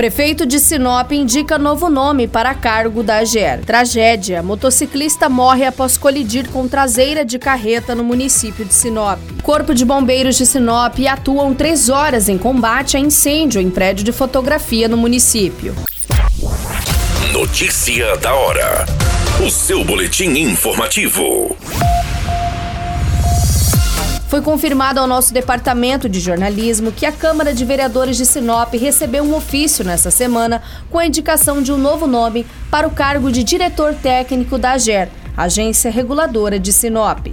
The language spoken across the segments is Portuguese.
Prefeito de Sinop indica novo nome para cargo da AGER. Tragédia: motociclista morre após colidir com traseira de carreta no município de Sinop. Corpo de Bombeiros de Sinop atuam três horas em combate a incêndio em prédio de fotografia no município. Notícia da hora. O seu boletim informativo. Foi confirmado ao nosso departamento de jornalismo que a Câmara de Vereadores de Sinop recebeu um ofício nesta semana com a indicação de um novo nome para o cargo de diretor técnico da AGER, Agência Reguladora de Sinop.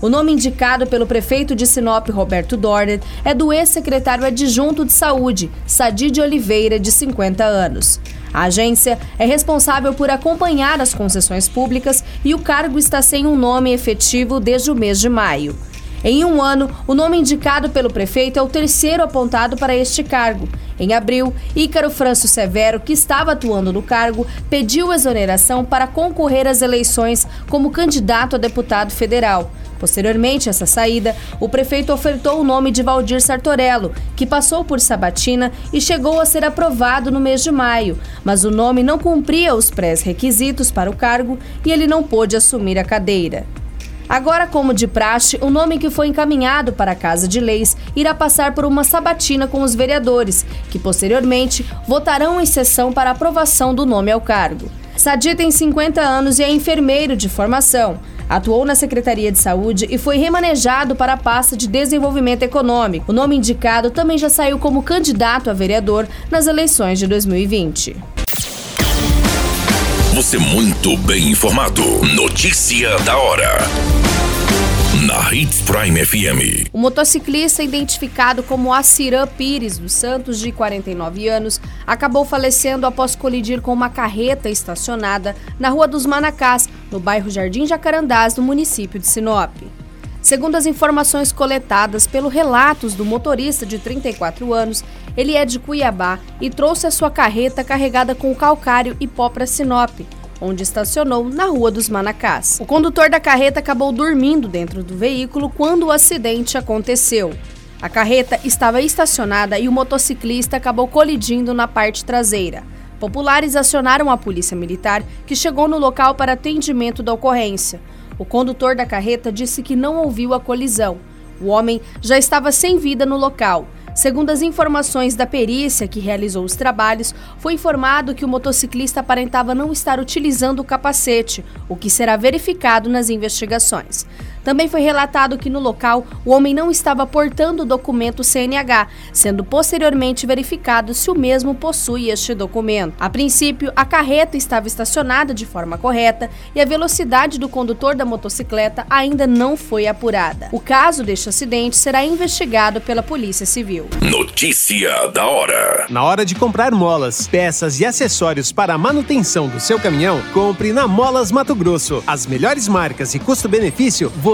O nome indicado pelo prefeito de Sinop, Roberto Dorner, é do ex-secretário adjunto de saúde, Sadi de Oliveira, de 50 anos. A agência é responsável por acompanhar as concessões públicas e o cargo está sem um nome efetivo desde o mês de maio. Em um ano, o nome indicado pelo prefeito é o terceiro apontado para este cargo. Em abril, Ícaro Franço Severo, que estava atuando no cargo, pediu exoneração para concorrer às eleições como candidato a deputado federal. Posteriormente a essa saída, o prefeito ofertou o nome de Valdir Sartorello, que passou por Sabatina e chegou a ser aprovado no mês de maio, mas o nome não cumpria os pré-requisitos para o cargo e ele não pôde assumir a cadeira. Agora, como de praxe, o nome que foi encaminhado para a Casa de Leis irá passar por uma sabatina com os vereadores, que posteriormente votarão em sessão para aprovação do nome ao cargo. Sadi tem 50 anos e é enfermeiro de formação. Atuou na Secretaria de Saúde e foi remanejado para a pasta de Desenvolvimento Econômico. O nome indicado também já saiu como candidato a vereador nas eleições de 2020. Você muito bem informado. Notícia da hora. Na Hits Prime FM. O motociclista identificado como Acirã Pires dos Santos, de 49 anos, acabou falecendo após colidir com uma carreta estacionada na Rua dos Manacás, no bairro Jardim Jacarandás, no município de Sinop. Segundo as informações coletadas pelo relatos do motorista de 34 anos, ele é de Cuiabá e trouxe a sua carreta carregada com calcário e pó para Sinop, onde estacionou na Rua dos Manacás. O condutor da carreta acabou dormindo dentro do veículo quando o acidente aconteceu. A carreta estava estacionada e o motociclista acabou colidindo na parte traseira. Populares acionaram a polícia militar, que chegou no local para atendimento da ocorrência. O condutor da carreta disse que não ouviu a colisão. O homem já estava sem vida no local. Segundo as informações da perícia que realizou os trabalhos, foi informado que o motociclista aparentava não estar utilizando o capacete, o que será verificado nas investigações. Também foi relatado que no local o homem não estava portando o documento CNH, sendo posteriormente verificado se o mesmo possui este documento. A princípio, a carreta estava estacionada de forma correta e a velocidade do condutor da motocicleta ainda não foi apurada. O caso deste acidente será investigado pela Polícia Civil. Notícia da hora. Na hora de comprar molas, peças e acessórios para a manutenção do seu caminhão, compre na Molas Mato Grosso. As melhores marcas e custo-benefício você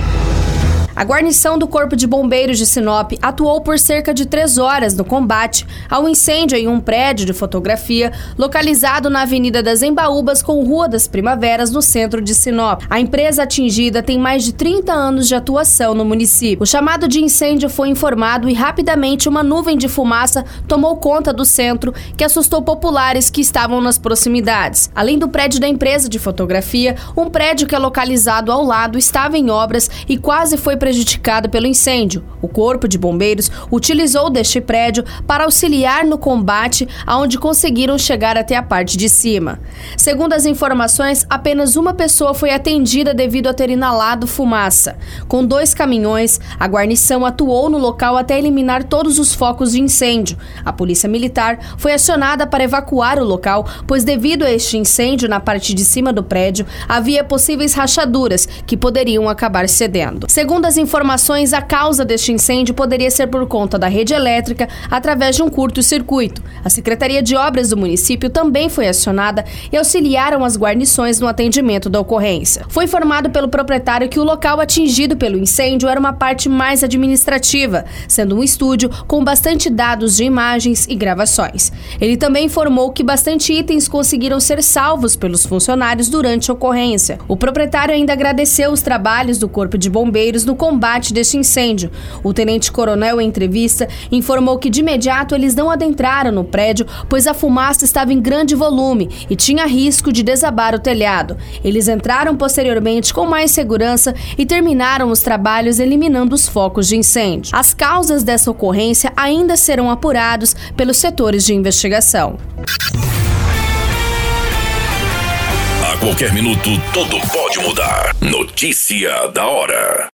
A guarnição do Corpo de Bombeiros de Sinop atuou por cerca de três horas no combate ao incêndio em um prédio de fotografia localizado na Avenida das Embaúbas com Rua das Primaveras, no centro de Sinop. A empresa atingida tem mais de 30 anos de atuação no município. O chamado de incêndio foi informado e rapidamente uma nuvem de fumaça tomou conta do centro, que assustou populares que estavam nas proximidades. Além do prédio da empresa de fotografia, um prédio que é localizado ao lado estava em obras e quase foi prejudicado pelo incêndio. O Corpo de Bombeiros utilizou deste prédio para auxiliar no combate, aonde conseguiram chegar até a parte de cima. Segundo as informações, apenas uma pessoa foi atendida devido a ter inalado fumaça. Com dois caminhões, a guarnição atuou no local até eliminar todos os focos de incêndio. A Polícia Militar foi acionada para evacuar o local, pois devido a este incêndio na parte de cima do prédio, havia possíveis rachaduras que poderiam acabar cedendo. Segundo as informações, a causa deste incêndio poderia ser por conta da rede elétrica através de um curto-circuito. A Secretaria de Obras do município também foi acionada e auxiliaram as guarnições no atendimento da ocorrência. Foi informado pelo proprietário que o local atingido pelo incêndio era uma parte mais administrativa, sendo um estúdio com bastante dados de imagens e gravações. Ele também informou que bastante itens conseguiram ser salvos pelos funcionários durante a ocorrência. O proprietário ainda agradeceu os trabalhos do Corpo de Bombeiros no combate deste incêndio. O tenente-coronel, em entrevista, informou que de imediato eles não adentraram no prédio, pois a fumaça estava em grande volume e tinha risco de desabar o telhado. Eles entraram posteriormente com mais segurança e terminaram os trabalhos eliminando os focos de incêndio. As causas dessa ocorrência ainda serão apurados pelos setores de investigação. A qualquer minuto, tudo pode mudar. Notícia da hora.